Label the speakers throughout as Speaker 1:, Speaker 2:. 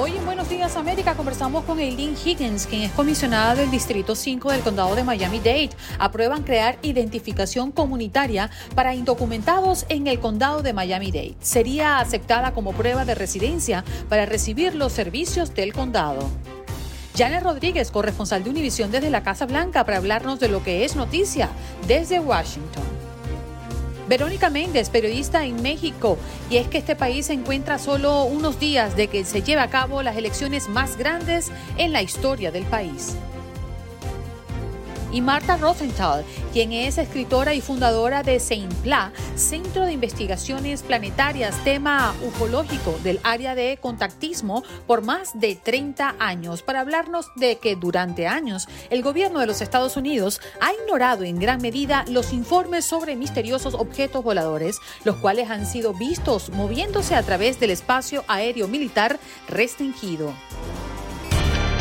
Speaker 1: Hoy en Buenos Días América conversamos con Eileen Higgins, quien es comisionada del Distrito 5 del Condado de Miami-Dade. Aprueban crear identificación comunitaria para indocumentados en el Condado de Miami-Dade. Sería aceptada como prueba de residencia para recibir los servicios del condado. Janet Rodríguez, corresponsal de Univisión desde la Casa Blanca, para hablarnos de lo que es noticia desde Washington. Verónica Méndez, periodista en México, y es que este país se encuentra solo unos días de que se lleve a cabo las elecciones más grandes en la historia del país y Marta Rosenthal, quien es escritora y fundadora de CEIMPLA, Centro de Investigaciones Planetarias, tema ufológico del área de contactismo por más de 30 años, para hablarnos de que durante años el gobierno de los Estados Unidos ha ignorado en gran medida los informes sobre misteriosos objetos voladores, los cuales han sido vistos moviéndose a través del espacio aéreo militar restringido.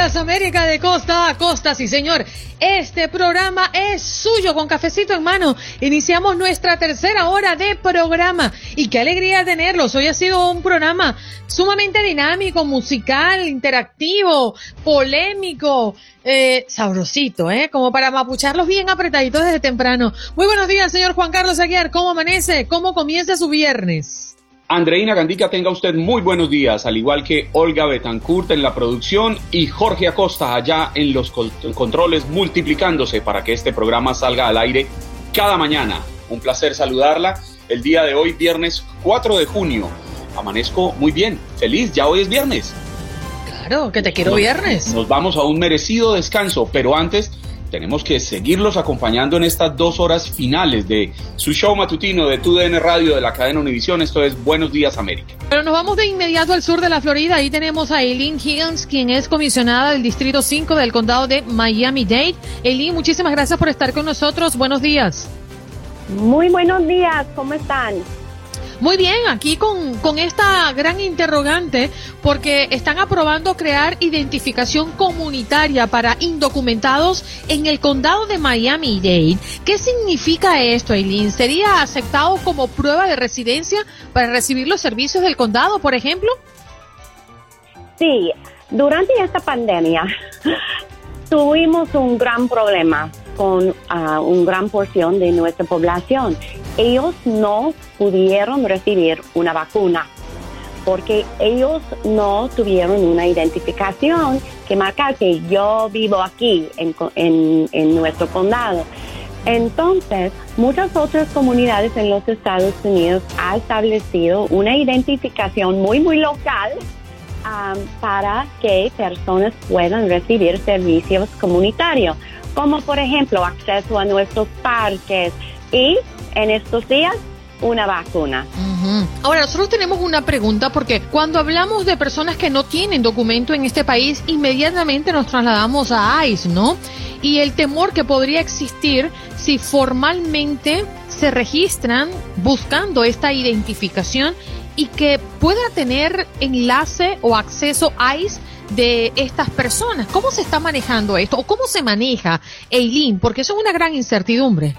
Speaker 1: América de costa a costa, sí señor. Este programa es suyo con cafecito en mano. Iniciamos nuestra tercera hora de programa y qué alegría tenerlos. Hoy ha sido un programa sumamente dinámico, musical, interactivo, polémico, eh, sabrosito, ¿eh? Como para mapucharlos bien apretaditos desde temprano. Muy buenos días, señor Juan Carlos Aguiar. ¿Cómo amanece? ¿Cómo comienza su viernes?
Speaker 2: Andreina Gandica, tenga usted muy buenos días, al igual que Olga Betancourt en la producción y Jorge Acosta allá en los controles multiplicándose para que este programa salga al aire cada mañana. Un placer saludarla el día de hoy, viernes 4 de junio. Amanezco muy bien, feliz, ya hoy es viernes.
Speaker 1: Claro, que te quiero viernes.
Speaker 2: Nos vamos a un merecido descanso, pero antes tenemos que seguirlos acompañando en estas dos horas finales de su show matutino de TUDN Radio de la cadena Univisión. Esto es Buenos Días América.
Speaker 1: Pero nos vamos de inmediato al sur de la Florida. Ahí tenemos a Eileen Higgins, quien es comisionada del Distrito 5 del Condado de Miami-Dade. Eileen, muchísimas gracias por estar con nosotros. Buenos días.
Speaker 3: Muy buenos días, ¿cómo están?
Speaker 1: Muy bien, aquí con, con esta gran interrogante, porque están aprobando crear identificación comunitaria para indocumentados en el condado de Miami-Dade. ¿Qué significa esto, Eileen? ¿Sería aceptado como prueba de residencia para recibir los servicios del condado, por ejemplo?
Speaker 3: Sí, durante esta pandemia tuvimos un gran problema con uh, una gran porción de nuestra población ellos no pudieron recibir una vacuna porque ellos no tuvieron una identificación que marca que yo vivo aquí en, nuestro condado. Entonces, muchas otras comunidades en los Estados Unidos han establecido una identificación muy, muy local um, para que personas puedan recibir servicios comunitarios, como por ejemplo acceso a nuestros parques y en estos días una vacuna.
Speaker 1: Ahora, nosotros tenemos una pregunta porque cuando hablamos de personas que no tienen documento en este país, inmediatamente nos trasladamos a ICE, ¿no? Y el temor que podría existir si formalmente se registran buscando esta identificación y que pueda tener enlace o acceso a ICE de estas personas. ¿Cómo se está manejando esto? ¿O cómo se maneja, Eileen? Porque eso es una gran incertidumbre.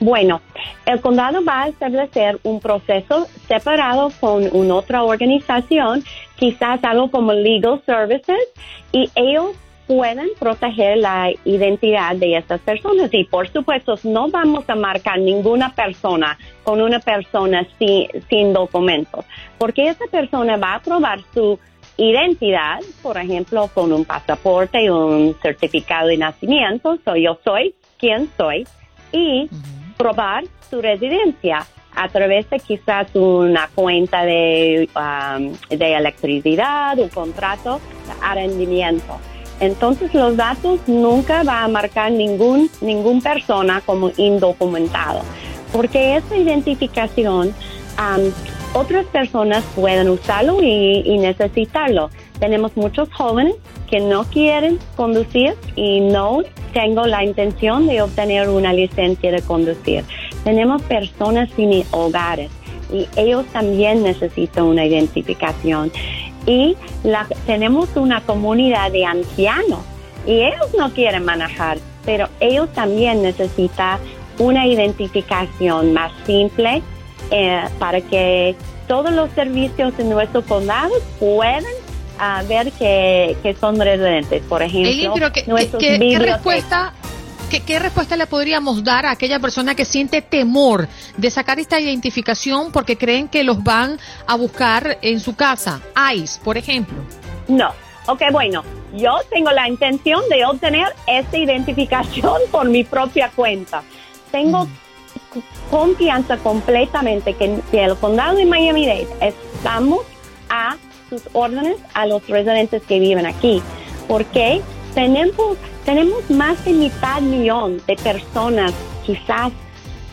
Speaker 3: Bueno, el condado va a establecer un proceso separado con una otra organización, quizás algo como Legal Services, y ellos pueden proteger la identidad de estas personas. Y por supuesto, no vamos a marcar ninguna persona con una persona sin, sin documentos, porque esa persona va a probar su identidad, por ejemplo, con un pasaporte y un certificado de nacimiento, soy yo soy quien soy, y probar su residencia a través de quizás una cuenta de, um, de electricidad, un contrato arrendamiento. Entonces los datos nunca va a marcar ningún, ningún persona como indocumentado, porque esa identificación um, otras personas pueden usarlo y, necesitarlo. Tenemos muchos jóvenes que no quieren conducir y no tengo la intención de obtener una licencia de conducir. Tenemos personas sin hogares y ellos también necesitan una identificación. Y la, tenemos una comunidad de ancianos y ellos no quieren manejar, pero ellos también necesitan una identificación más simple eh, para que todos los servicios en nuestro condado puedan ah, ver que, son residentes. Por ejemplo,
Speaker 1: ¿qué, respuesta, ¿qué, respuesta le podríamos dar a aquella persona que siente temor de sacar esta identificación porque creen que los van a buscar en su casa? ICE, por ejemplo.
Speaker 3: No. Ok, bueno, yo tengo la intención de obtener esta identificación por mi propia cuenta. Tengo mm confianza completamente que, en el condado de Miami-Dade estamos a sus órdenes a los residentes que viven aquí, porque tenemos, tenemos más de mitad millón de personas quizás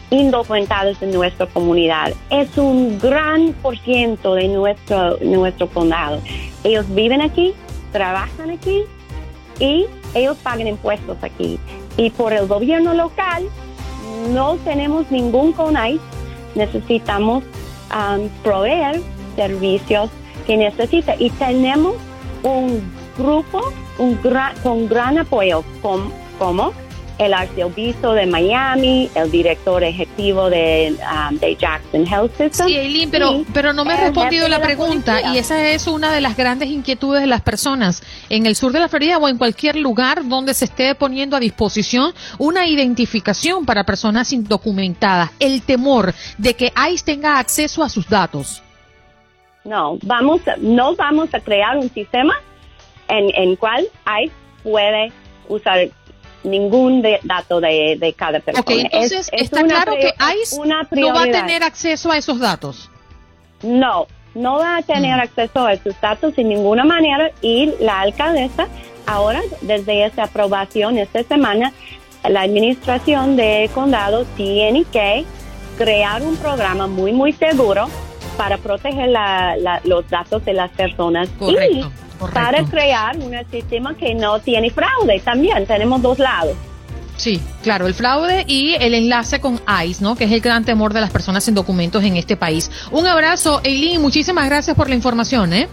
Speaker 3: indocumentadas en nuestra comunidad. Es un gran por ciento de nuestro, nuestro condado. Ellos viven aquí, trabajan aquí y ellos pagan impuestos aquí. Y por el gobierno local no tenemos ningún CONAI, necesitamos um, proveer servicios que necesita y tenemos un grupo un con gran apoyo como el arzobispo de Miami, el director ejecutivo de, um, Jackson Health System.
Speaker 1: Sí, Eileen, pero, pero no me ha respondido la pregunta y esa es una de las grandes inquietudes de las personas en el sur de la Florida o en cualquier lugar donde se esté poniendo a disposición una identificación para personas indocumentadas. El temor de que ICE tenga acceso a sus datos.
Speaker 3: No, vamos, no vamos a crear un sistema en, en cual ICE puede usar ningún dato de, cada persona.
Speaker 1: Ok, entonces está claro que ICE no va a tener acceso a esos datos.
Speaker 3: No, no va a tener mm. acceso a esos datos sin ninguna manera y la alcaldesa ahora, desde esa aprobación esta semana, la administración de condado tiene que crear un programa muy, muy seguro para proteger los datos de las personas.
Speaker 1: Correcto
Speaker 3: para crear un sistema que no tiene fraude. También tenemos dos lados.
Speaker 1: Sí, claro, el fraude y el enlace con ICE, ¿no? Que es el gran temor de las personas sin documentos en este país. Un abrazo, Eileen, muchísimas gracias por la información, ¿eh?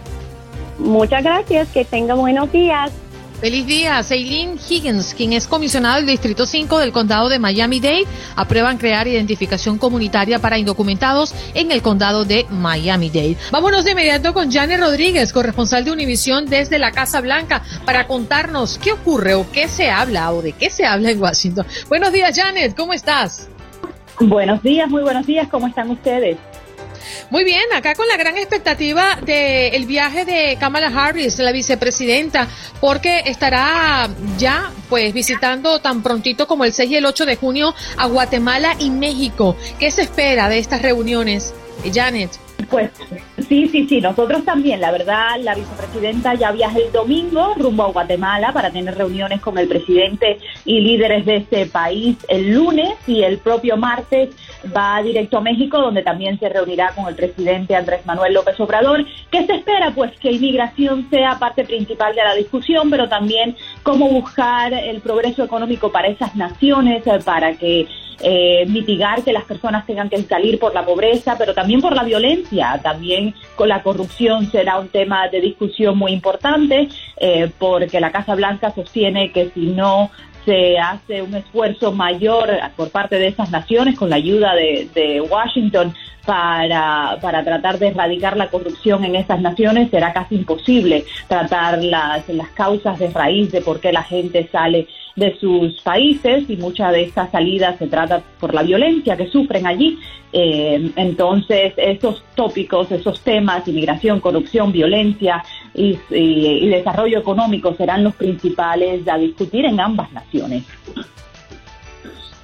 Speaker 3: Muchas gracias, que tenga buenos días.
Speaker 1: Feliz día. Eileen Higgins, quien es comisionada del Distrito 5 del Condado de Miami-Dade, aprueban crear identificación comunitaria para indocumentados en el Condado de Miami-Dade. Vámonos de inmediato con Janet Rodríguez, corresponsal de Univisión desde la Casa Blanca, para contarnos qué ocurre o qué se habla o de qué se habla en Washington. Buenos días, Janet. ¿Cómo estás?
Speaker 4: Buenos días, muy buenos días. ¿Cómo están ustedes?
Speaker 1: Muy bien, acá con la gran expectativa del viaje de Kamala Harris, la vicepresidenta, porque estará ya pues visitando tan prontito como el 6 y el 8 de junio a Guatemala y México. ¿Qué se espera de estas reuniones, Janet?
Speaker 4: Pues sí, sí, sí, nosotros también. La verdad, la vicepresidenta ya viaja el domingo rumbo a Guatemala para tener reuniones con el presidente y líderes de este país el lunes y el propio martes va directo a México donde también se reunirá con el presidente Andrés Manuel López Obrador. ¿Qué se espera? Pues que inmigración sea parte principal de la discusión, pero también cómo buscar el progreso económico para esas naciones, eh, para que eh, mitigar que las personas tengan que salir por la pobreza, pero también por la violencia, también con la corrupción será un tema de discusión muy importante, eh, porque la Casa Blanca sostiene que si no se hace un esfuerzo mayor por parte de esas naciones con la ayuda de, de Washington para, para tratar de erradicar la corrupción en esas naciones, será casi imposible tratar las, las causas de raíz de por qué la gente sale de sus países y mucha de estas salidas se trata por la violencia que sufren allí. Eh, entonces, esos tópicos, esos temas, inmigración, corrupción, violencia y, desarrollo económico serán los principales a discutir en ambas naciones.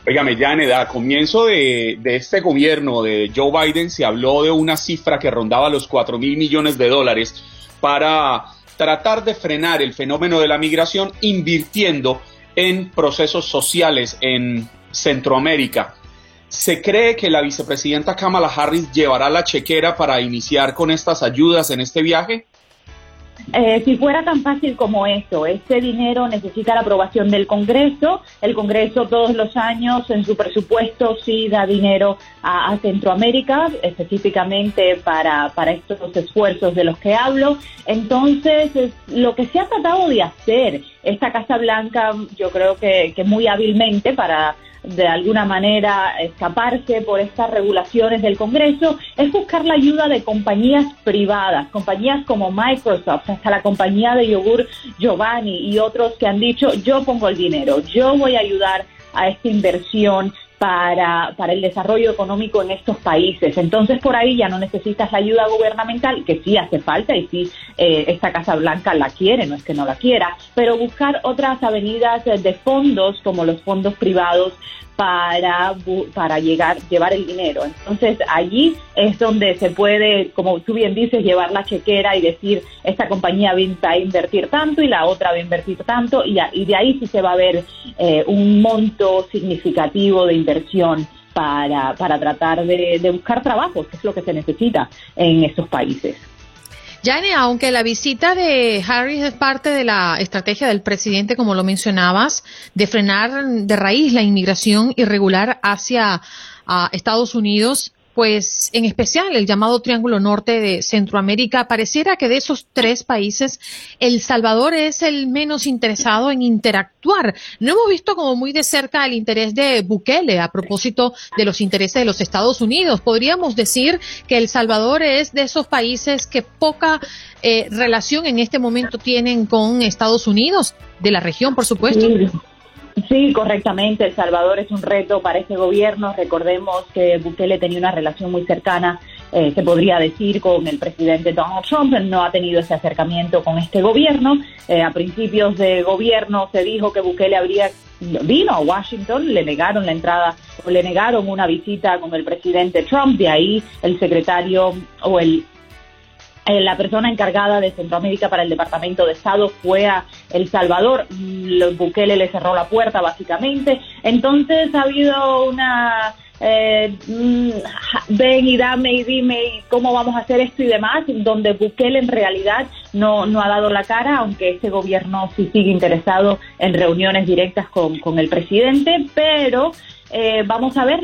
Speaker 2: Óigame, Janet, a comienzo de, de, este gobierno de Joe Biden se habló de una cifra que rondaba los 4 mil millones de dólares para tratar de frenar el fenómeno de la migración invirtiendo en procesos sociales en Centroamérica. ¿Se cree que la vicepresidenta Kamala Harris llevará la chequera para iniciar con estas ayudas en este viaje?
Speaker 4: Eh, si fuera tan fácil como eso, este dinero necesita la aprobación del Congreso. El Congreso todos los años en su presupuesto sí da dinero a, Centroamérica, específicamente para, para estos esfuerzos de los que hablo. Entonces, lo que se ha tratado de hacer esta Casa Blanca, yo creo que, que muy hábilmente para de alguna manera escaparse por estas regulaciones del Congreso es buscar la ayuda de compañías privadas, compañías como Microsoft, hasta la compañía de yogur Giovanni y otros que han dicho yo pongo el dinero, yo voy a ayudar a esta inversión para, para el desarrollo económico en estos países. Entonces, por ahí ya no necesitas la ayuda gubernamental, que sí hace falta y sí eh, esta Casa Blanca la quiere, no es que no la quiera, pero buscar otras avenidas de fondos como los fondos privados para, para llegar, llevar el dinero. Entonces allí es donde se puede, como tú bien dices, llevar la chequera y decir, esta compañía va a invertir tanto y la otra va a invertir tanto y, de ahí sí se va a ver eh, un monto significativo de inversión para, para tratar de, de buscar trabajos, que es lo que se necesita en estos países.
Speaker 1: Jane, aunque la visita de Harris es parte de la estrategia del presidente, como lo mencionabas, de frenar de raíz la inmigración irregular hacia Estados Unidos, pues en especial el llamado Triángulo Norte de Centroamérica, pareciera que de esos tres países, El Salvador es el menos interesado en interactuar. No hemos visto como muy de cerca el interés de Bukele a propósito de los intereses de los Estados Unidos. Podríamos decir que El Salvador es de esos países que poca eh, relación en este momento tienen con Estados Unidos, de la región, por supuesto.
Speaker 4: Correctamente. El Salvador es un reto para este gobierno. Recordemos que Bukele tenía una relación muy cercana, eh, se podría decir, con el presidente Donald Trump. No ha tenido ese acercamiento con este gobierno. Eh, a principios de gobierno se dijo que Bukele habría vino a Washington, le negaron la entrada o le negaron una visita con el presidente Trump. De ahí el secretario o el eh, la persona encargada de Centroamérica para el Departamento de Estado fue a El Salvador. Bukele le cerró la puerta, básicamente. Entonces ha habido una eh, mm, ven y dame y dime cómo vamos a hacer esto y demás, donde Bukele en realidad no, no ha dado la cara, aunque este gobierno sí sigue interesado en reuniones directas con, con el presidente, pero eh, vamos a ver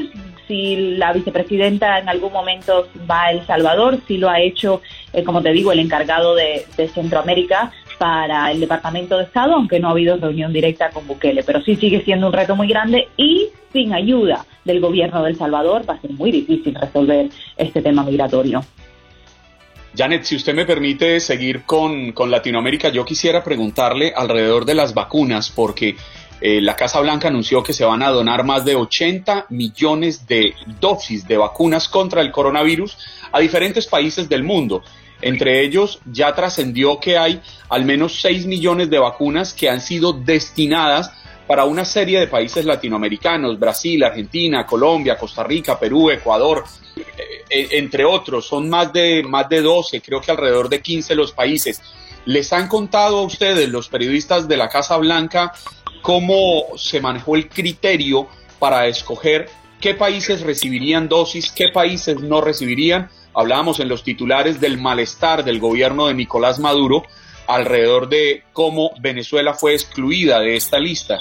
Speaker 4: si la vicepresidenta en algún momento va a El Salvador, si lo ha hecho, eh, como te digo, el encargado de, Centroamérica para el Departamento de Estado, aunque no ha habido reunión directa con Bukele, pero sí sigue siendo un reto muy grande y sin ayuda del gobierno de El Salvador va a ser muy difícil resolver este tema migratorio.
Speaker 2: Janet, si usted me permite seguir con, con Latinoamérica, yo quisiera preguntarle alrededor de las vacunas, porque eh, la Casa Blanca anunció que se van a donar más de 80 millones de dosis de vacunas contra el coronavirus a diferentes países del mundo. Entre ellos ya trascendió que hay al menos 6 millones de vacunas que han sido destinadas para una serie de países latinoamericanos, Brasil, Argentina, Colombia, Costa Rica, Perú, Ecuador, eh, eh, entre otros. Son más de, más de 12, creo que alrededor de 15 los países. ¿Les han contado a ustedes, los periodistas de la Casa Blanca, cómo se manejó el criterio para escoger qué países recibirían dosis, qué países no recibirían. Hablábamos en los titulares del malestar del gobierno de Nicolás Maduro alrededor de cómo Venezuela fue excluida de esta lista.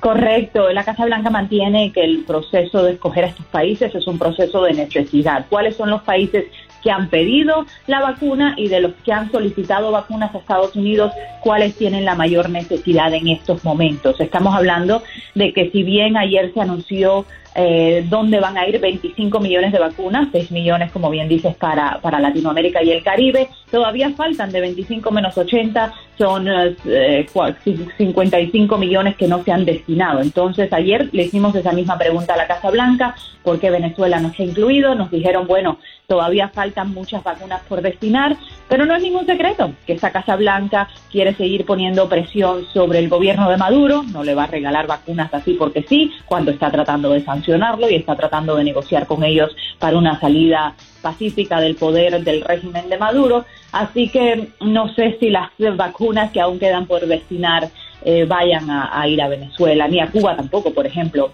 Speaker 4: Correcto, la Casa Blanca mantiene que el proceso de escoger a estos países es un proceso de necesidad. ¿Cuáles son los países que han pedido la vacuna y de los que han solicitado vacunas a Estados Unidos, cuáles tienen la mayor necesidad en estos momentos. Estamos hablando de que si bien ayer se anunció eh, dónde van a ir 25 millones de vacunas, 6 millones, como bien dices, para, para Latinoamérica y el Caribe. Todavía faltan de 25 menos 80, son eh, 55 millones que no se han destinado. Entonces, ayer le hicimos esa misma pregunta a la Casa Blanca, ¿por qué Venezuela no se ha incluido? Nos dijeron, bueno, todavía faltan muchas vacunas por destinar, pero no es ningún secreto que esta Casa Blanca quiere seguir poniendo presión sobre el gobierno de Maduro, no le va a regalar vacunas así porque sí, cuando está tratando de sancionarlo y está tratando de negociar con ellos para una salida pacífica del poder del régimen de Maduro. Así que no sé si las vacunas que aún quedan por destinar eh, vayan a, ir a Venezuela, ni a Cuba tampoco, por ejemplo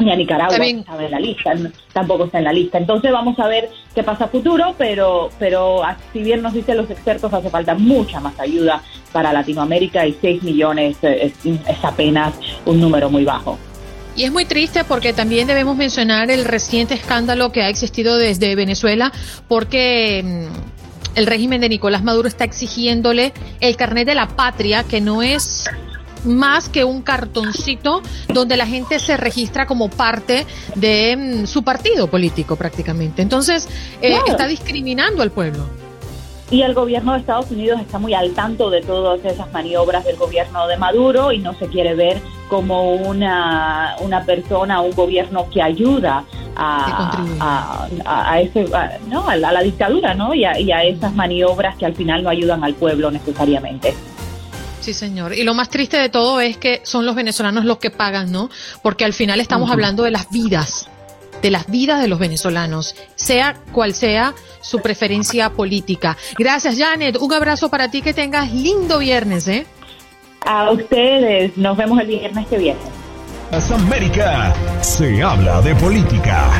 Speaker 4: ni a Nicaragua está en la lista, tampoco está en la lista. Entonces vamos a ver qué pasa a futuro, pero, pero si bien nos dicen los expertos, hace falta mucha más ayuda para Latinoamérica y 6 millones es apenas un número muy bajo.
Speaker 1: Y es muy triste porque también debemos mencionar el reciente escándalo que ha existido desde Venezuela, porque mm, el régimen de Nicolás Maduro está exigiéndole el carnet de la patria, que no es más que un cartoncito donde la gente se registra como parte de mm, su partido político prácticamente. Entonces, eh, está discriminando al pueblo.
Speaker 4: Y el gobierno de Estados Unidos está muy al tanto de todas esas maniobras del gobierno de Maduro y no se quiere ver como una, una persona, un gobierno que ayuda a, a, ese, no, a, la, dictadura ¿no? y, y a esas maniobras que al final no ayudan al pueblo necesariamente.
Speaker 1: Sí, señor. Y lo más triste de todo es que son los venezolanos los que pagan, ¿no? Porque al final estamos hablando de las vidas, de las vidas de los venezolanos, sea cual sea su preferencia política. Gracias, Janet. Un abrazo para ti, que tengas lindo viernes, ¿eh?
Speaker 4: A ustedes, nos vemos el viernes que viene.
Speaker 5: América se habla de política.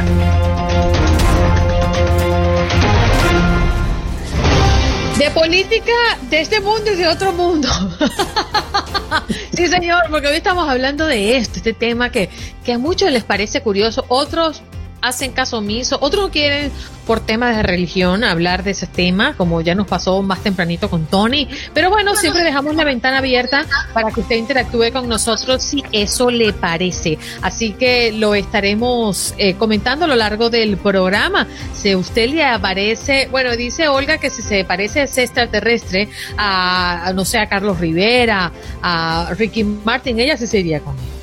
Speaker 1: De política de este mundo y de otro mundo. sí, señor, porque hoy estamos hablando de esto, este tema que, que a muchos les parece curioso, otros hacen caso omiso, otros quieren por temas de religión hablar de ese tema, como ya nos pasó más tempranito con Tony, pero bueno, siempre dejamos la ventana abierta para que usted interactúe con nosotros si eso le parece. Así que lo estaremos eh, comentando a lo largo del programa. Si a usted le aparece, bueno, dice Olga que si se parece a ese extraterrestre, a, no sé, a Carlos Rivera, a Ricky Martin, ella se sería con él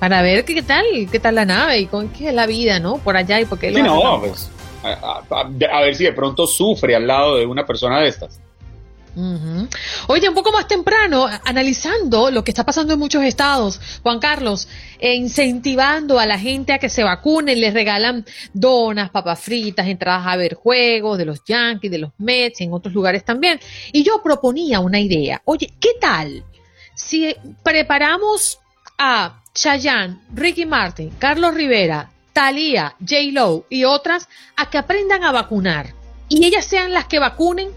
Speaker 1: para ver qué tal, qué tal la nave y con qué es la vida, ¿no? Por allá y por qué
Speaker 2: sí, no, pues, a, ver si de pronto sufre al lado de una persona de estas.
Speaker 1: Oye, un poco más temprano, analizando lo que está pasando en muchos estados, Juan Carlos, e incentivando a la gente a que se vacunen, les regalan donas, papas fritas, entradas a ver juegos de los Yankees, de los Mets, en otros lugares también. Y yo proponía una idea. Oye, ¿qué tal si preparamos a Chayanne, Ricky Martin, Carlos Rivera, Thalía, J. Lo y otras a que aprendan a vacunar y ellas sean las que vacunen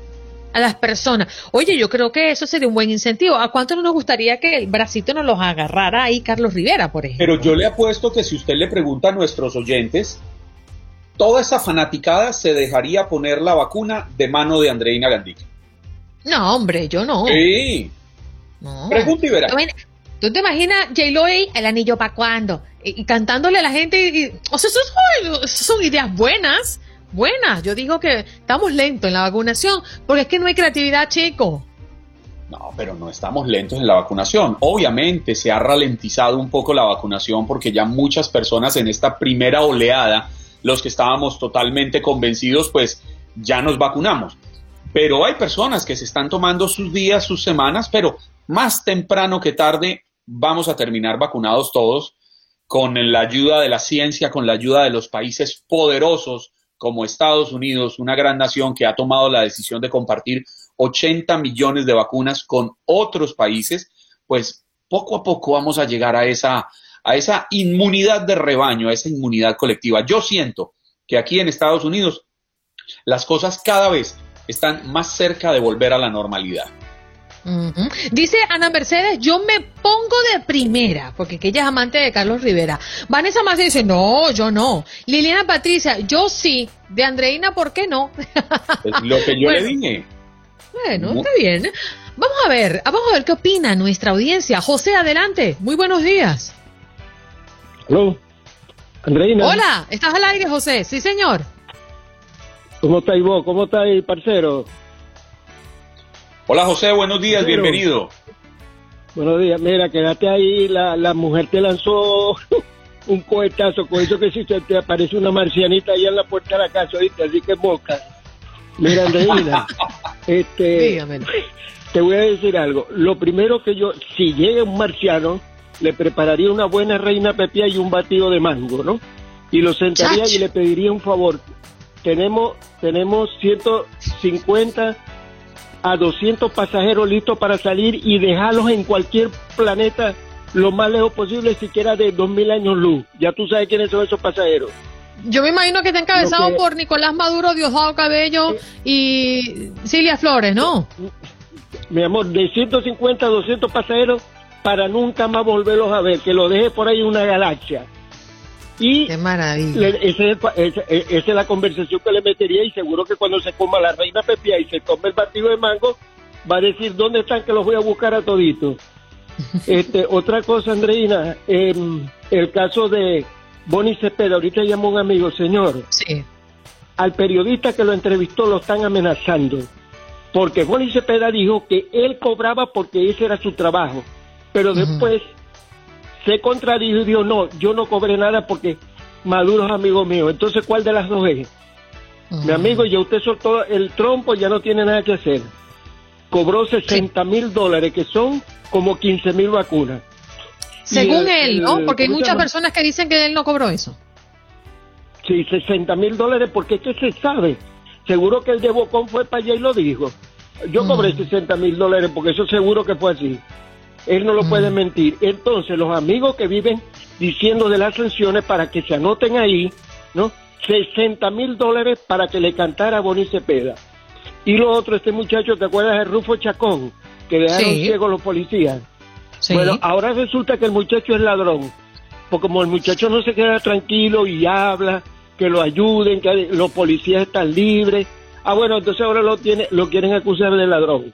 Speaker 1: a las personas. Oye, yo creo que eso sería un buen incentivo. ¿A cuánto no nos gustaría que el bracito nos los agarrara ahí Carlos Rivera, por ejemplo?
Speaker 2: Pero yo le apuesto que si usted le pregunta a nuestros oyentes, toda esa fanaticada se dejaría poner la vacuna de mano de Andreina Gandica.
Speaker 1: No, hombre, yo no.
Speaker 2: Sí. No. Pregunta y verá.
Speaker 1: ¿Tú te imaginas J-Lo el anillo para cuándo? Y, cantándole a la gente. Y, o sea, eso son, ideas buenas, buenas. Yo digo que estamos lentos en la vacunación porque es que no hay creatividad, chico.
Speaker 2: No, pero no estamos lentos en la vacunación. Obviamente se ha ralentizado un poco la vacunación porque ya muchas personas en esta primera oleada, los que estábamos totalmente convencidos, pues ya nos vacunamos. Pero hay personas que se están tomando sus días, sus semanas, pero más temprano que tarde vamos a terminar vacunados todos con la ayuda de la ciencia, con la ayuda de los países poderosos como Estados Unidos, una gran nación que ha tomado la decisión de compartir 80 millones de vacunas con otros países, pues poco a poco vamos a llegar a esa, a esa inmunidad de rebaño, a esa inmunidad colectiva. Yo siento que aquí en Estados Unidos las cosas cada vez están más cerca de volver a la normalidad.
Speaker 1: Dice Ana Mercedes, yo me pongo de primera, porque ella es amante de Carlos Rivera. Vanessa Más dice, no, yo no. Liliana Patricia, yo sí. De Andreina, ¿por qué no?
Speaker 2: Es lo que yo le dije.
Speaker 1: Bueno, está bien. Vamos a ver, vamos a ver qué opina nuestra audiencia. José, adelante. Muy buenos días.
Speaker 6: Hola, Andreina.
Speaker 1: Hola, ¿estás al aire, José? Sí, señor.
Speaker 6: ¿Cómo estáis vos? ¿Cómo estáis, parcero?
Speaker 2: Hola, José, buenos días, bienvenido.
Speaker 6: Buenos días. Mira, quédate ahí. La, la mujer te lanzó un cohetazo con eso que si te, te aparece una marcianita ahí en la puerta de la casa, ¿viste? Así que boca. Mira, Andreina, este, te voy a decir algo. Lo primero que yo, si llega un marciano, le prepararía una buena reina pepia y un batido de mango, ¿no? Y lo sentaría y le pediría un favor. Tenemos, tenemos 150 a 200 pasajeros listos para salir y dejarlos en cualquier planeta lo más lejos posible, siquiera de 2000 años luz. Ya tú sabes quiénes son esos pasajeros.
Speaker 1: Yo me imagino que está encabezado por Nicolás Maduro, Diosdado Cabello y Silvia Flores, ¿no?
Speaker 6: Mi amor, de 150 a 200 pasajeros para nunca más volverlos a ver, que lo deje por ahí una galaxia. Y
Speaker 1: Qué maravilla.
Speaker 6: esa es la conversación que le metería y seguro que cuando se coma la reina pepia y se tome el batido de mango, va a decir, ¿dónde están que los voy a buscar a toditos? este, otra cosa, Andreina, em, el caso de Bonnie Cepeda, ahorita llamó un amigo, señor.
Speaker 1: Sí.
Speaker 6: Al periodista que lo entrevistó lo están amenazando, porque Bonnie Cepeda dijo que él cobraba porque ese era su trabajo, pero después se contradijo y dijo, no, yo no cobré nada porque Maduro es amigo mío. Entonces, ¿cuál de las dos es? Mi amigo, ya usted soltó el trompo, ya no tiene nada que hacer. Cobró 60 mil dólares, que son como 15 mil vacunas.
Speaker 1: Según él, ¿no? Porque hay muchas personas que dicen que él no cobró eso.
Speaker 6: Sí, 60 mil dólares, porque es que se sabe. Seguro que el de Bocón fue para allá y lo dijo. Yo cobré 60 mil dólares porque eso seguro que fue así. Él no lo puede mentir. Entonces, los amigos que viven diciendo de las sanciones para que se anoten ahí, ¿no? 60 mil dólares para que le cantara a Boni Cepeda. Y lo otro, este muchacho, ¿te acuerdas de Rufo Chacón? Que dejaron
Speaker 1: Sí.
Speaker 6: ciegos los policías.
Speaker 1: Sí.
Speaker 6: Bueno, ahora resulta que el muchacho es ladrón. Porque como el muchacho no se queda tranquilo y habla, que lo ayuden, que los policías están libres. Ah, bueno, entonces ahora lo, tiene, lo quieren acusar de ladrón.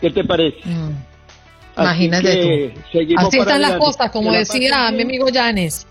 Speaker 6: ¿Qué te parece?
Speaker 1: Mm. Imagínate tú. Así están las cosas, como decía mi amigo Yanes.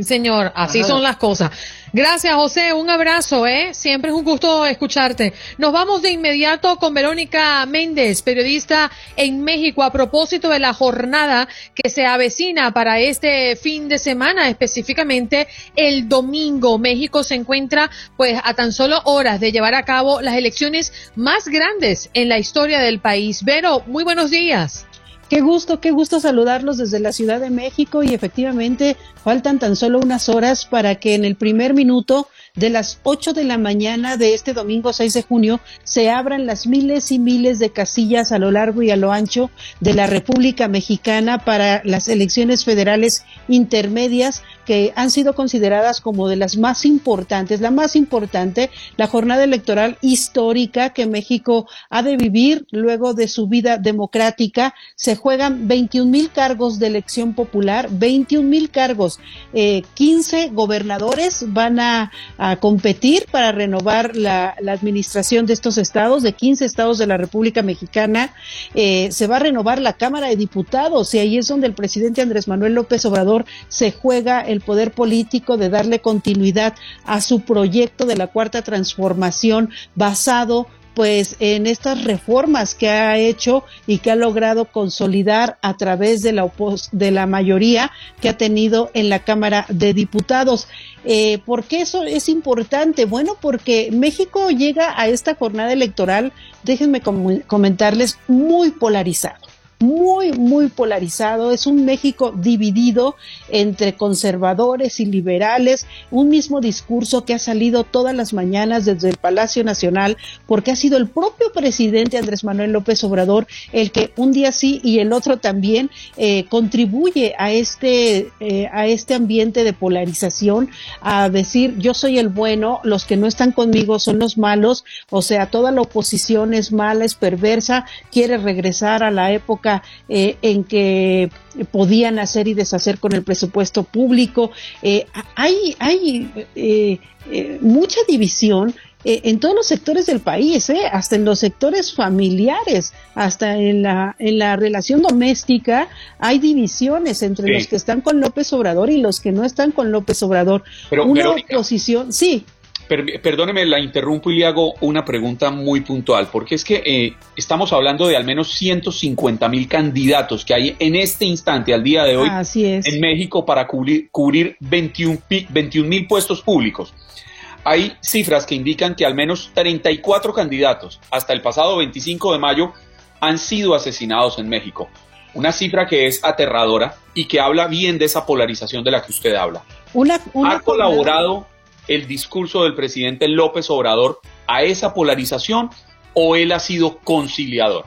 Speaker 1: Señor, así
Speaker 6: Ajá.
Speaker 1: son las cosas. Gracias, José. Un abrazo, ¿eh? Siempre es un gusto escucharte. Nos vamos de inmediato con Verónica Méndez, periodista en México, a propósito de la jornada que se avecina para este fin de semana, específicamente el domingo. México se encuentra, pues, a tan solo horas de llevar a cabo las elecciones más grandes en la historia del país. Vero, muy buenos días.
Speaker 7: Qué gusto, qué gusto saludarlos desde la Ciudad de México y efectivamente faltan tan solo unas horas para que en el primer minuto de las 8 de la mañana de este domingo 6 de junio se abran las miles y miles de casillas a lo largo y a lo ancho de la República Mexicana para las elecciones federales intermedias que han sido consideradas como de las más importantes, la más importante, la jornada electoral histórica que México ha de vivir luego de su vida democrática. Se juegan 21 mil cargos de elección popular, 21 mil cargos, eh, 15 gobernadores van a, a competir para renovar la, administración de estos estados, de 15 estados de la República Mexicana. Eh, se va a renovar la Cámara de Diputados y ahí es donde el presidente Andrés Manuel López Obrador se juega el poder político de darle continuidad a su proyecto de la cuarta transformación basado pues en estas reformas que ha hecho y que ha logrado consolidar a través de la, de la mayoría que ha tenido en la Cámara de Diputados. Eh, ¿Por qué eso es importante? Bueno, porque México llega a esta jornada electoral, déjenme comentarles, muy polarizado muy, muy polarizado, es un México dividido entre conservadores y liberales, un mismo discurso que ha salido todas las mañanas desde el Palacio Nacional, porque ha sido el propio presidente Andrés Manuel López Obrador el que un día sí y el otro también eh, contribuye a este, eh, a este ambiente de polarización, a decir yo soy el bueno, los que no están conmigo son los malos, o sea, toda la oposición es mala, es perversa, quiere regresar a la época eh, en que podían hacer y deshacer con el presupuesto público. Eh, hay hay eh, mucha división en todos los sectores del país, hasta en los sectores familiares, hasta en la, en la relación doméstica, hay divisiones entre los que están con López Obrador y los que no están con López Obrador.
Speaker 2: Pero,
Speaker 7: Una oposición, sí
Speaker 2: perdóneme, la interrumpo y le hago una pregunta muy puntual, porque es que eh, estamos hablando de al menos 150 mil candidatos que hay en este instante, al día de hoy, en México para cubrir, cubrir 21 mil puestos públicos. Hay cifras que indican que al menos 34 candidatos hasta el pasado 25 de mayo han sido asesinados en México. Una cifra que es aterradora y que habla bien de esa polarización de la que usted habla. ha colaborado el discurso del presidente López Obrador a esa polarización o él ha sido conciliador?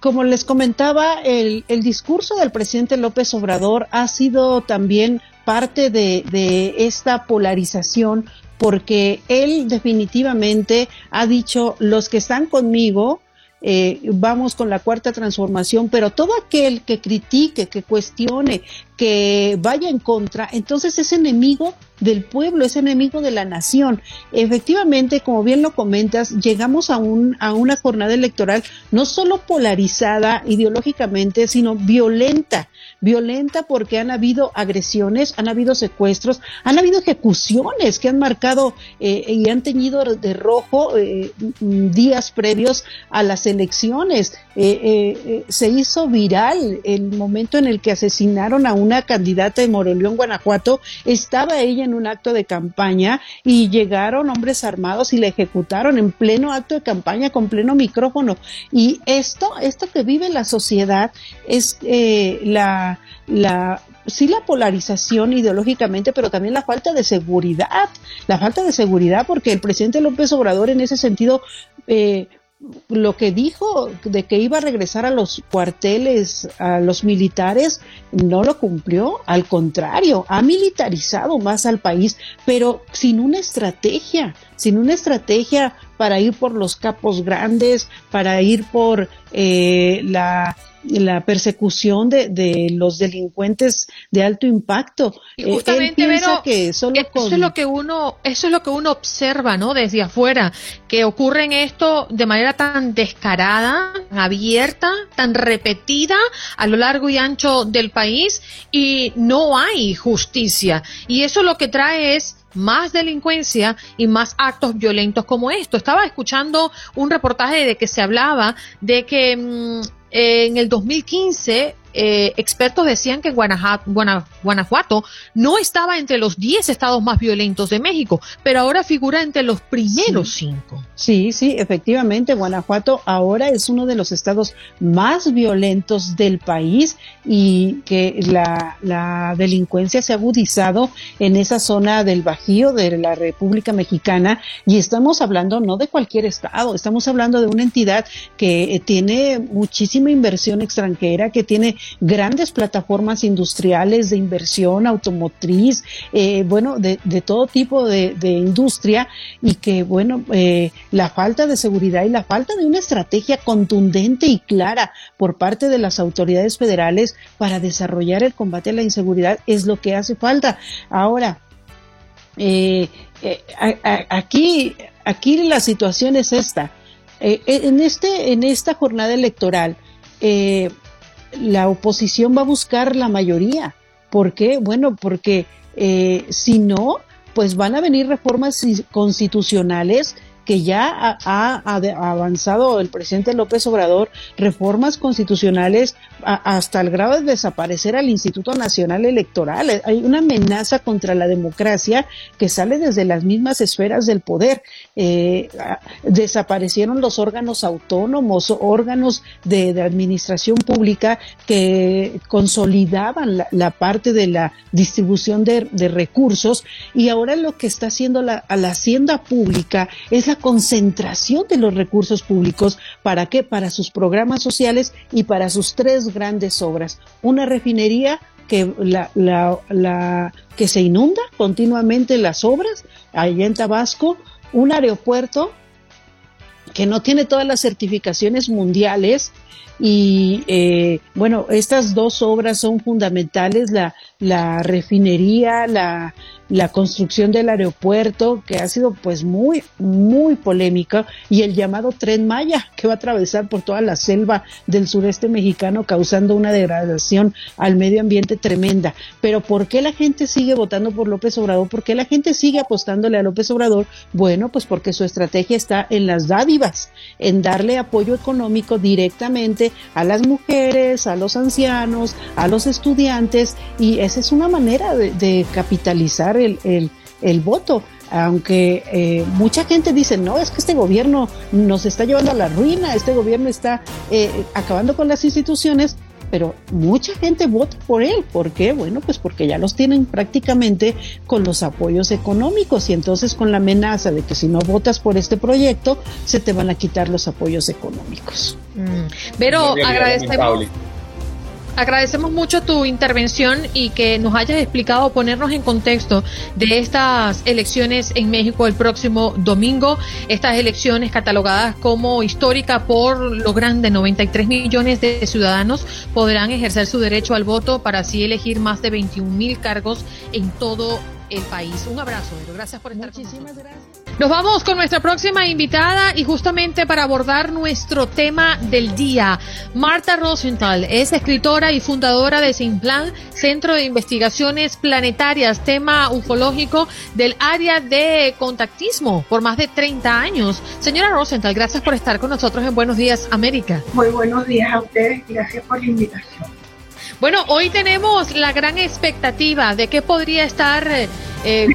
Speaker 7: Como les comentaba, el, discurso del presidente López Obrador ha sido también parte de, de esta polarización porque él definitivamente ha dicho los que están conmigo eh, vamos con la cuarta transformación, pero todo aquel que critique, que cuestione, que vaya en contra, entonces es enemigo del pueblo, es enemigo de la nación. Efectivamente, como bien lo comentas, llegamos a, un, a una jornada electoral no solo polarizada ideológicamente, sino violenta, violenta porque han habido agresiones, han habido secuestros, han habido ejecuciones que han marcado eh, y han teñido de rojo eh, días previos a las elecciones. Eh, se hizo viral el momento en el que asesinaron a una candidata de Moroleón, Guanajuato, estaba ella en un acto de campaña y llegaron hombres armados y la ejecutaron en pleno acto de campaña con pleno micrófono. Y esto, esto que vive la sociedad es eh, la, la sí la polarización ideológicamente, pero también la falta de seguridad, la falta de seguridad porque el presidente López Obrador en ese sentido eh, lo que dijo de que iba a regresar a los cuarteles, a los militares, no lo cumplió. Al contrario, ha militarizado más al país, pero sin una estrategia, sin una estrategia para ir por los capos grandes, para ir por eh, la la persecución de, de, los delincuentes de alto impacto.
Speaker 1: Y eh, justamente, que eso es lo que uno, eso es lo que uno observa, ¿no? Desde afuera, que ocurren esto de manera tan descarada, abierta, tan repetida a lo largo y ancho del país y no hay justicia. Y eso lo que trae es más delincuencia y más actos violentos como esto. Estaba escuchando un reportaje de que se hablaba de que mm, en el 2015 eh, expertos decían que Guanajuato, no estaba entre los 10 estados más violentos de México, pero ahora figura entre los primeros cinco.
Speaker 7: Sí, sí, efectivamente, Guanajuato ahora es uno de los estados más violentos del país y que la, la delincuencia se ha agudizado en esa zona del Bajío de la República Mexicana y estamos hablando no de cualquier estado, estamos hablando de una entidad que tiene muchísima inversión extranjera, que tiene grandes plataformas industriales de inversión automotriz, eh, bueno, de, todo tipo de, industria y que, bueno, eh, la falta de seguridad y la falta de una estrategia contundente y clara por parte de las autoridades federales para desarrollar el combate a la inseguridad es lo que hace falta. Ahora, eh, aquí, aquí la situación es esta. en, este, en esta jornada electoral, eh, la oposición va a buscar la mayoría. ¿Por qué? Bueno, porque eh, si no, pues van a venir reformas constitucionales que ya ha, avanzado el presidente López Obrador reformas constitucionales hasta el grado de desaparecer al Instituto Nacional Electoral. Hay una amenaza contra la democracia que sale desde las mismas esferas del poder. Eh, desaparecieron los órganos autónomos, órganos de, administración pública que consolidaban la, parte de la distribución de, recursos y ahora lo que está haciendo la, la hacienda pública es la concentración de los recursos públicos. ¿Para qué? Para sus programas sociales y para sus tres grandes obras. Una refinería que la, que se inunda continuamente las obras allá en Tabasco, un aeropuerto que no tiene todas las certificaciones mundiales y eh, bueno, estas dos obras son fundamentales, la, la refinería, la, la construcción del aeropuerto, que ha sido pues muy, muy polémica, y el llamado tren Maya, que va a atravesar por toda la selva del sureste mexicano, causando una degradación al medio ambiente tremenda. Pero ¿por qué la gente sigue votando por López Obrador? ¿Por qué la gente sigue apostándole a López Obrador? Bueno, pues porque su estrategia está en las dádivas, en darle apoyo económico directamente a las mujeres, a los ancianos, a los estudiantes, y esa es una manera de capitalizar el, voto aunque eh, mucha gente dice, no, es que este gobierno nos está llevando a la ruina, este gobierno está eh, acabando con las instituciones, pero mucha gente vota por él. ¿Por qué? Bueno, pues porque ya los tienen prácticamente con los apoyos económicos y entonces con la amenaza de que si no votas por este proyecto, se te van a quitar los apoyos económicos.
Speaker 1: Mm. Pero agradecemos agradecemos mucho tu intervención y que nos hayas explicado, ponernos en contexto de estas elecciones en México el próximo domingo, estas elecciones catalogadas como históricas por lo grande, 93 millones de ciudadanos podrán ejercer su derecho al voto para así elegir más de 21 mil cargos en todo el país. Un abrazo, gracias por estar Muchísimas gracias. Nos vamos con nuestra próxima invitada y justamente para abordar nuestro tema del día. Marta Rosenthal es escritora y fundadora de Simplan, Centro de Investigaciones Planetarias, tema ufológico del área de contactismo por más de 30 años. Señora Rosenthal, gracias por estar con nosotros en Buenos Días América.
Speaker 8: Muy buenos días a ustedes, gracias por la invitación.
Speaker 1: Bueno, hoy tenemos la gran expectativa de qué podría estar eh,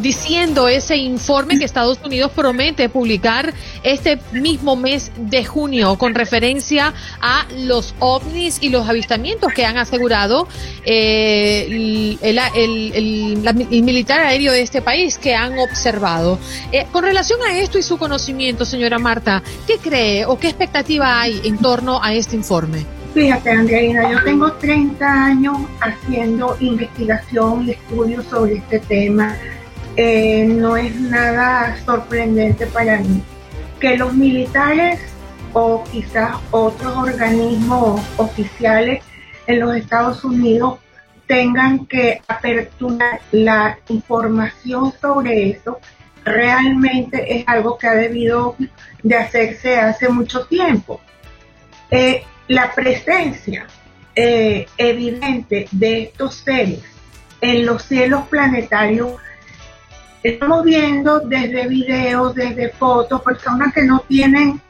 Speaker 1: diciendo ese informe que Estados Unidos promete publicar este mismo mes de junio con referencia a los ovnis y los avistamientos que han asegurado eh, el, militar aéreo de este país que han observado. Eh, con relación a esto y su conocimiento, señora Marta, ¿qué cree o qué expectativa hay en torno a este informe?
Speaker 8: Fíjate, Andreina, yo tengo 30 años haciendo investigación y estudios sobre este tema eh, no es nada sorprendente para mí. Que los militares o quizás otros organismos oficiales en los Estados Unidos tengan que aperturar la información sobre eso, realmente es algo que ha debido de hacerse hace mucho tiempo. Eh, la presencia eh, evidente de estos seres en los cielos planetarios Estamos viendo desde videos, desde fotos, personas que no tienen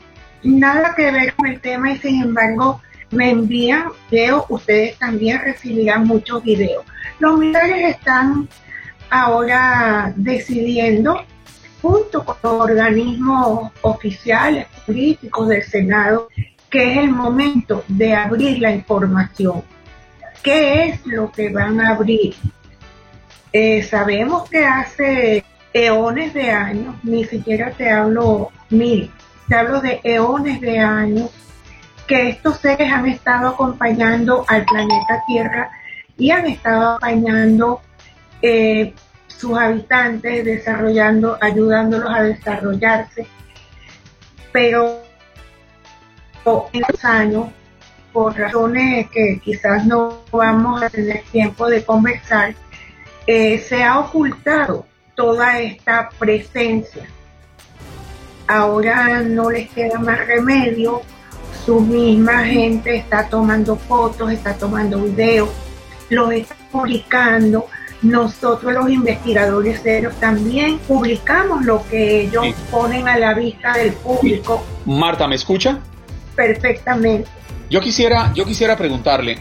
Speaker 8: nada que ver con el tema y sin embargo me envían videos, ustedes también recibirán muchos videos. Los militares están ahora decidiendo, junto con los organismos oficiales, políticos del Senado, que es el momento de abrir la información. ¿Qué es lo que van a abrir? Eh, sabemos que hace eones de años, ni siquiera te hablo mil, te hablo de eones de años, que estos seres han estado acompañando al planeta Tierra y han estado acompañando eh, sus habitantes, desarrollando, ayudándolos a desarrollarse. Pero en los años, por razones que quizás no vamos a tener tiempo de conversar, eh, se ha ocultado toda esta presencia. Ahora no les queda más remedio, su misma gente está tomando fotos, está tomando videos, los está publicando nosotros los investigadores serios también publicamos lo que ellos ponen a la vista del público.
Speaker 2: Marta, ¿me escucha?
Speaker 8: Perfectamente.
Speaker 2: Yo quisiera, yo quisiera preguntarle,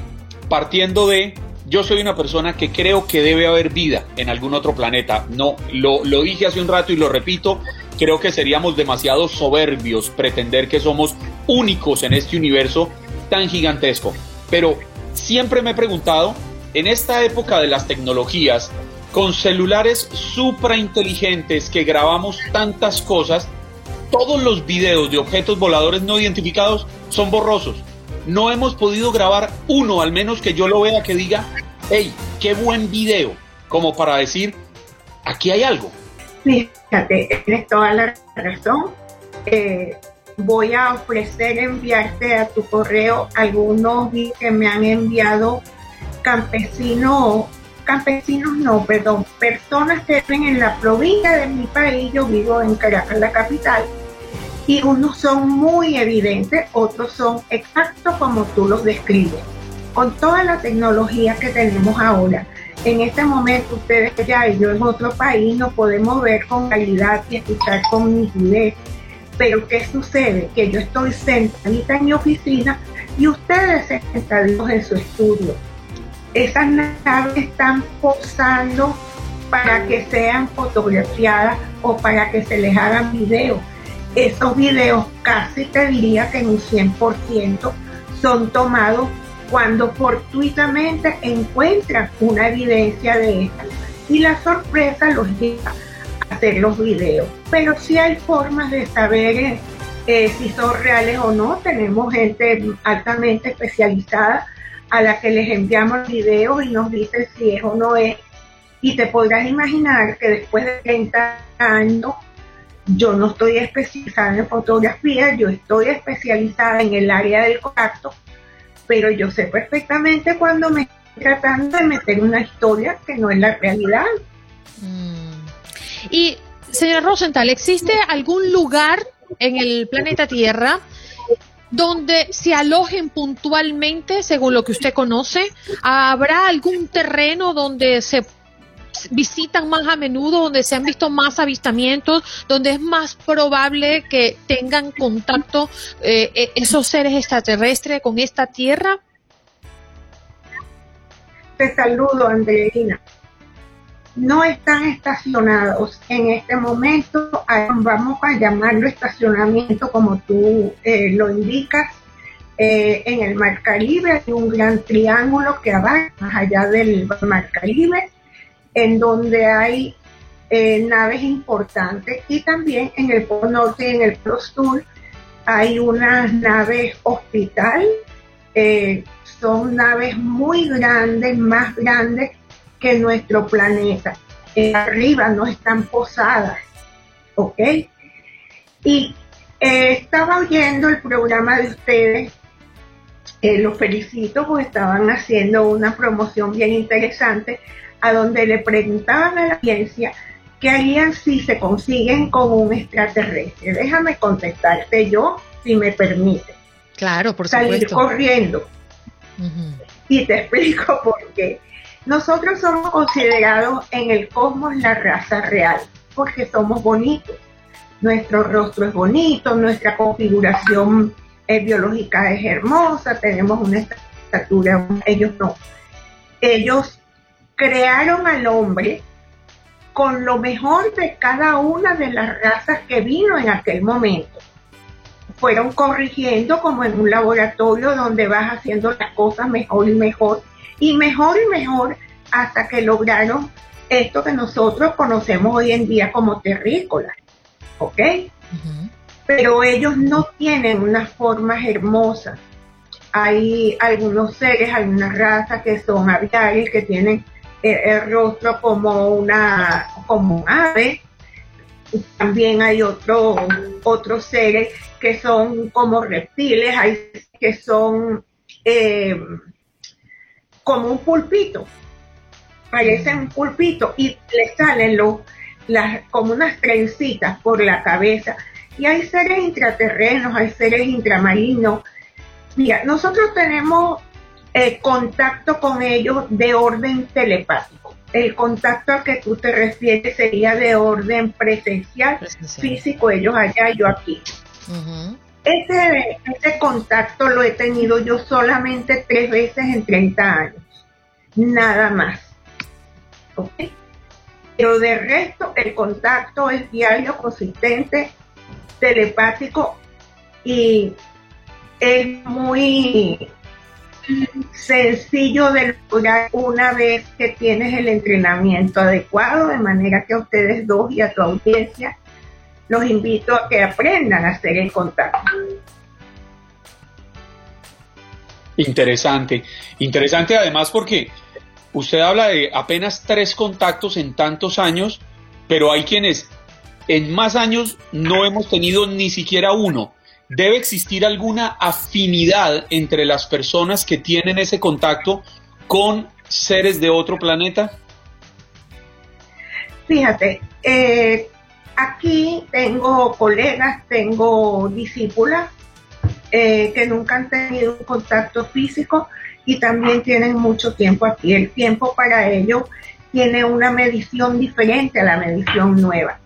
Speaker 2: partiendo de, yo soy una persona que creo que debe haber vida en algún otro planeta. No, lo, lo dije hace un rato y lo repito, creo que seríamos demasiado soberbios pretender que somos únicos en este universo tan gigantesco. Pero siempre me he preguntado en esta época de las tecnologías, con celulares inteligentes que grabamos tantas cosas, todos los videos de objetos voladores no identificados son borrosos. No hemos podido grabar uno, al menos que yo lo vea que diga, hey, qué buen video, como para decir, aquí hay algo.
Speaker 8: Fíjate, tienes toda la razón. Eh, voy a ofrecer enviarte a tu correo algunos que me han enviado campesinos, campesinos no, perdón, personas que viven en la provincia de mi país, yo vivo en Caracas, la capital, y unos son muy evidentes, otros son exactos como tú los describes. Con toda la tecnología que tenemos ahora, en este momento ustedes ya y yo en otro país no podemos ver con calidad y escuchar con nitidez. Pero ¿qué sucede? Que yo estoy sentadita en mi oficina y ustedes sentados en su estudio esas naves están posando para que sean fotografiadas o para que se les hagan videos. Esos videos casi te diría que en un 100% son tomados cuando fortuitamente encuentran una evidencia de esta. Y la sorpresa los lleva a hacer los videos. Pero sí hay formas de saber eh, si son reales o no. Tenemos gente altamente especializada a la que les enviamos videos y nos dicen si es o no es. Y te podrás imaginar que después de 30 años yo no estoy especializada en fotografía, yo estoy especializada en el área del contacto, pero yo sé perfectamente cuando me estoy tratando de meter una historia que no es la realidad.
Speaker 1: Mm. Y, señora Rosenthal, ¿existe algún lugar en el planeta Tierra donde se alojen puntualmente, según lo que usted conoce? ¿Habrá algún terreno donde se visitan más a menudo, donde se han visto más avistamientos, donde es más probable que tengan contacto eh, e-, esos seres extraterrestres con esta tierra?
Speaker 8: Te saludo, Andreina no están estacionados. En este momento, vamos a llamarlo estacionamiento como tú eh, lo indicas, eh, en el Mar Caribe hay un gran triángulo que va más allá del Mar Caribe, en donde hay eh, naves importantes y también en el Polo Norte y en el Polo Sur hay unas naves hospital, son naves muy grandes, más grandes que nuestro planeta. arriba no están posadas, ¿ok? Y eh, estaba oyendo el programa de ustedes, eh, los felicito porque estaban haciendo una promoción bien interesante a donde le preguntaban a la audiencia qué harían si se consiguen con un extraterrestre. Déjame contestarte yo, si me permite.
Speaker 1: Claro, por
Speaker 8: supuesto. Salir corriendo. Y te explico por qué. Nosotros somos considerados en el cosmos la raza real, porque somos bonitos. Nuestro rostro es bonito, nuestra configuración eh, biológica es hermosa, tenemos una estatura, ellos no. Ellos crearon al hombre con lo mejor de cada una de las razas que vino en aquel momento. Fueron corrigiendo como en un laboratorio donde vas haciendo las cosas mejor y mejor y mejor y mejor hasta que lograron esto que nosotros conocemos hoy en día como terrícolas, ¿ok? Pero ellos no tienen unas formas hermosas. Hay algunos seres, algunas razas que son aviares, que tienen el, rostro como una como un ave. También hay otro, otros seres que son como reptiles, hay que son eh, como un pulpito, parece un pulpito y le salen los, las, como unas trencitas por la cabeza. Y hay seres intraterrenos, hay seres intramarinos. Mira, nosotros tenemos eh, contacto con ellos de orden telepático. el contacto al que tú te refieres sería de orden presencial, físico, ellos allá, yo aquí. ese, ese contacto lo he tenido yo solamente tres veces en 30 años, nada más. ¿Ok? Pero de resto, el contacto es diario, consistente, telepático y es muy sencillo de lograr una vez que tienes el entrenamiento adecuado, de manera que a ustedes dos y a tu audiencia los invito a que aprendan a hacer el contacto.
Speaker 2: Interesante, interesante además porque usted habla de apenas tres contactos en tantos años, pero hay quienes en más años no hemos tenido ni siquiera uno debe existir alguna afinidad entre las personas que tienen ese contacto con seres de otro planeta?
Speaker 8: Fíjate, eh, aquí tengo colegas, tengo discípulas eh, que nunca han tenido un contacto físico y también tienen mucho tiempo aquí. El tiempo para ellos tiene una medición diferente a la medición nueva.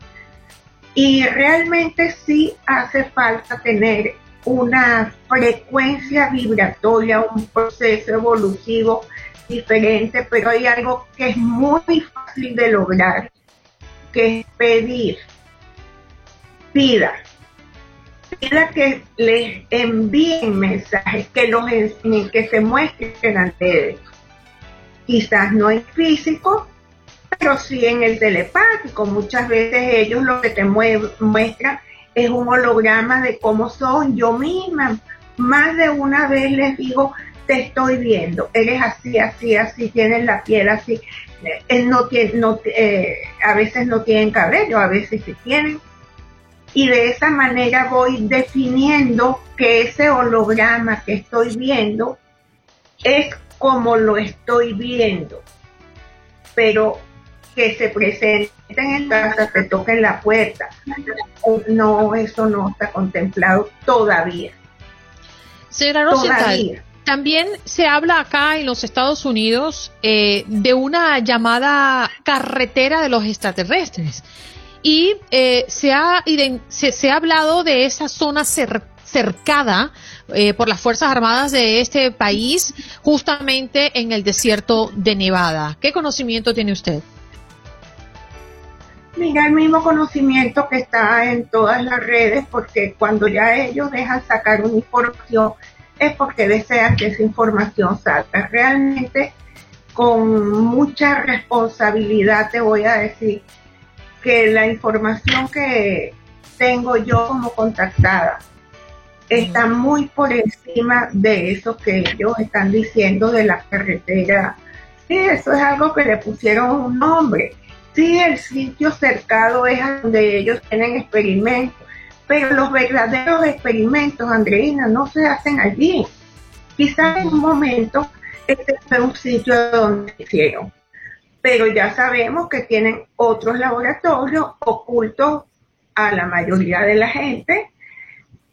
Speaker 8: Y realmente sí hace falta tener una frecuencia vibratoria, un proceso evolutivo diferente, pero hay algo que es muy fácil de lograr, que es pedir. Pida. Pida que les envíen mensajes, que, los, que se muestren ante ellos. Quizás no en físico, pero sí en el telepático. Muchas veces ellos lo que te muestran es un holograma de cómo son yo misma. Más de una vez les digo, te estoy viendo, eres así, así, así, tienes la piel así. Eh, no no, eh, a veces no tienen cabello, a veces sí tienen. Y de esa manera voy definiendo que ese holograma que estoy viendo es como lo estoy viendo. Pero que se presenten en casa, te toquen la puerta. No, eso no está contemplado todavía.
Speaker 1: Señora Rosenthal, también se habla acá en los Estados Unidos eh, de una llamada carretera de los extraterrestres. Y eh, se, ha, se, ha hablado de esa zona cercada eh, por las Fuerzas Armadas de este país, justamente en el desierto de Nevada. ¿Qué conocimiento tiene usted?
Speaker 8: Mira, el mismo conocimiento que está en todas las redes, porque cuando ya ellos dejan sacar una información, es porque desean que esa información salga. Realmente, con mucha responsabilidad te voy a decir que la información que tengo yo como contactada está muy por encima de eso que ellos están diciendo de la carretera. Sí, eso es algo que le pusieron un nombre Sí, el sitio cercado es donde ellos tienen experimentos, pero los verdaderos experimentos, Andreina, no se hacen allí. Quizás en un momento este fue un sitio donde hicieron, pero ya sabemos que tienen otros laboratorios ocultos a la mayoría de la gente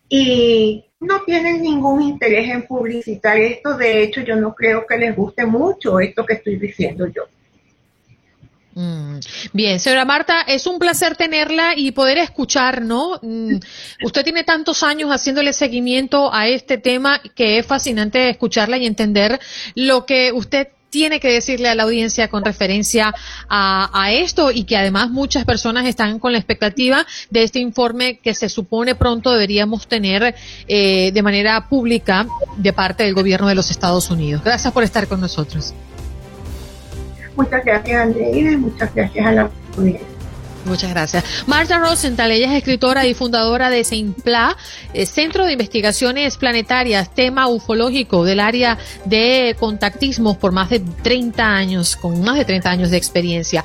Speaker 8: y no tienen ningún interés en publicitar esto. De hecho, yo no creo que les guste mucho esto que estoy diciendo yo.
Speaker 1: Mm. Bien, señora Marta, es un placer tenerla y poder escuchar, ¿no? Mm, usted tiene tantos años haciéndole seguimiento a este tema que es fascinante escucharla y entender lo que usted tiene que decirle a la audiencia con referencia a, esto y que además muchas personas están con la expectativa de este informe que se supone pronto deberíamos tener eh, de manera pública de parte del gobierno de los Estados Unidos. Gracias por estar con nosotros.
Speaker 8: Muchas gracias, Andreina, y muchas gracias a la comunidad.
Speaker 1: Muchas gracias. Marta Rosenthal, ella es escritora y fundadora de CEIMPLA, eh, Centro de Investigaciones Planetarias, tema ufológico del área de contactismo por más de 30 años, con más de 30 años de experiencia.